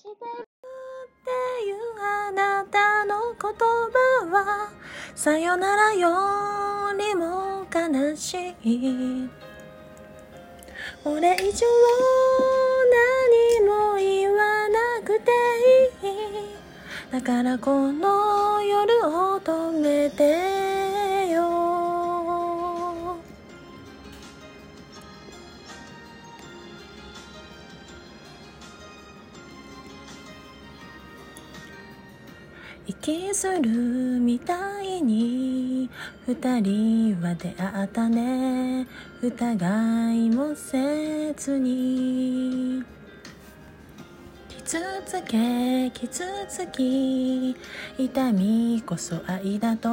してるっていうあなたの言葉はさよならよりも悲しい。俺以上何も言わなくていい。だからこの夜を止めて。息するみたいに二人は出会ったね。疑いもせずに。傷つけ傷つき痛みこそ愛だと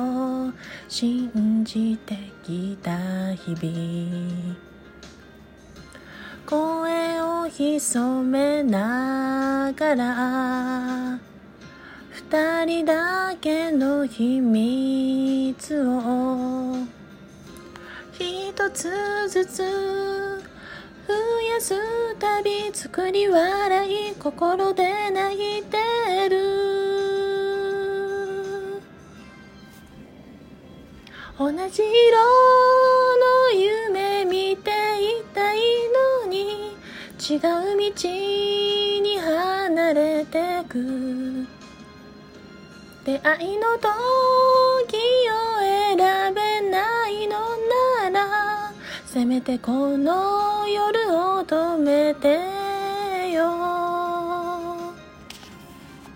信じてきた日々。声を潜めながら二人だけの秘密を。一つずつ増やすたび作り笑い心で泣いてる。同じ色の夢見ていたいのに違う道に離れてく。出会いの時を選べないのならせめてこの夜を止めて。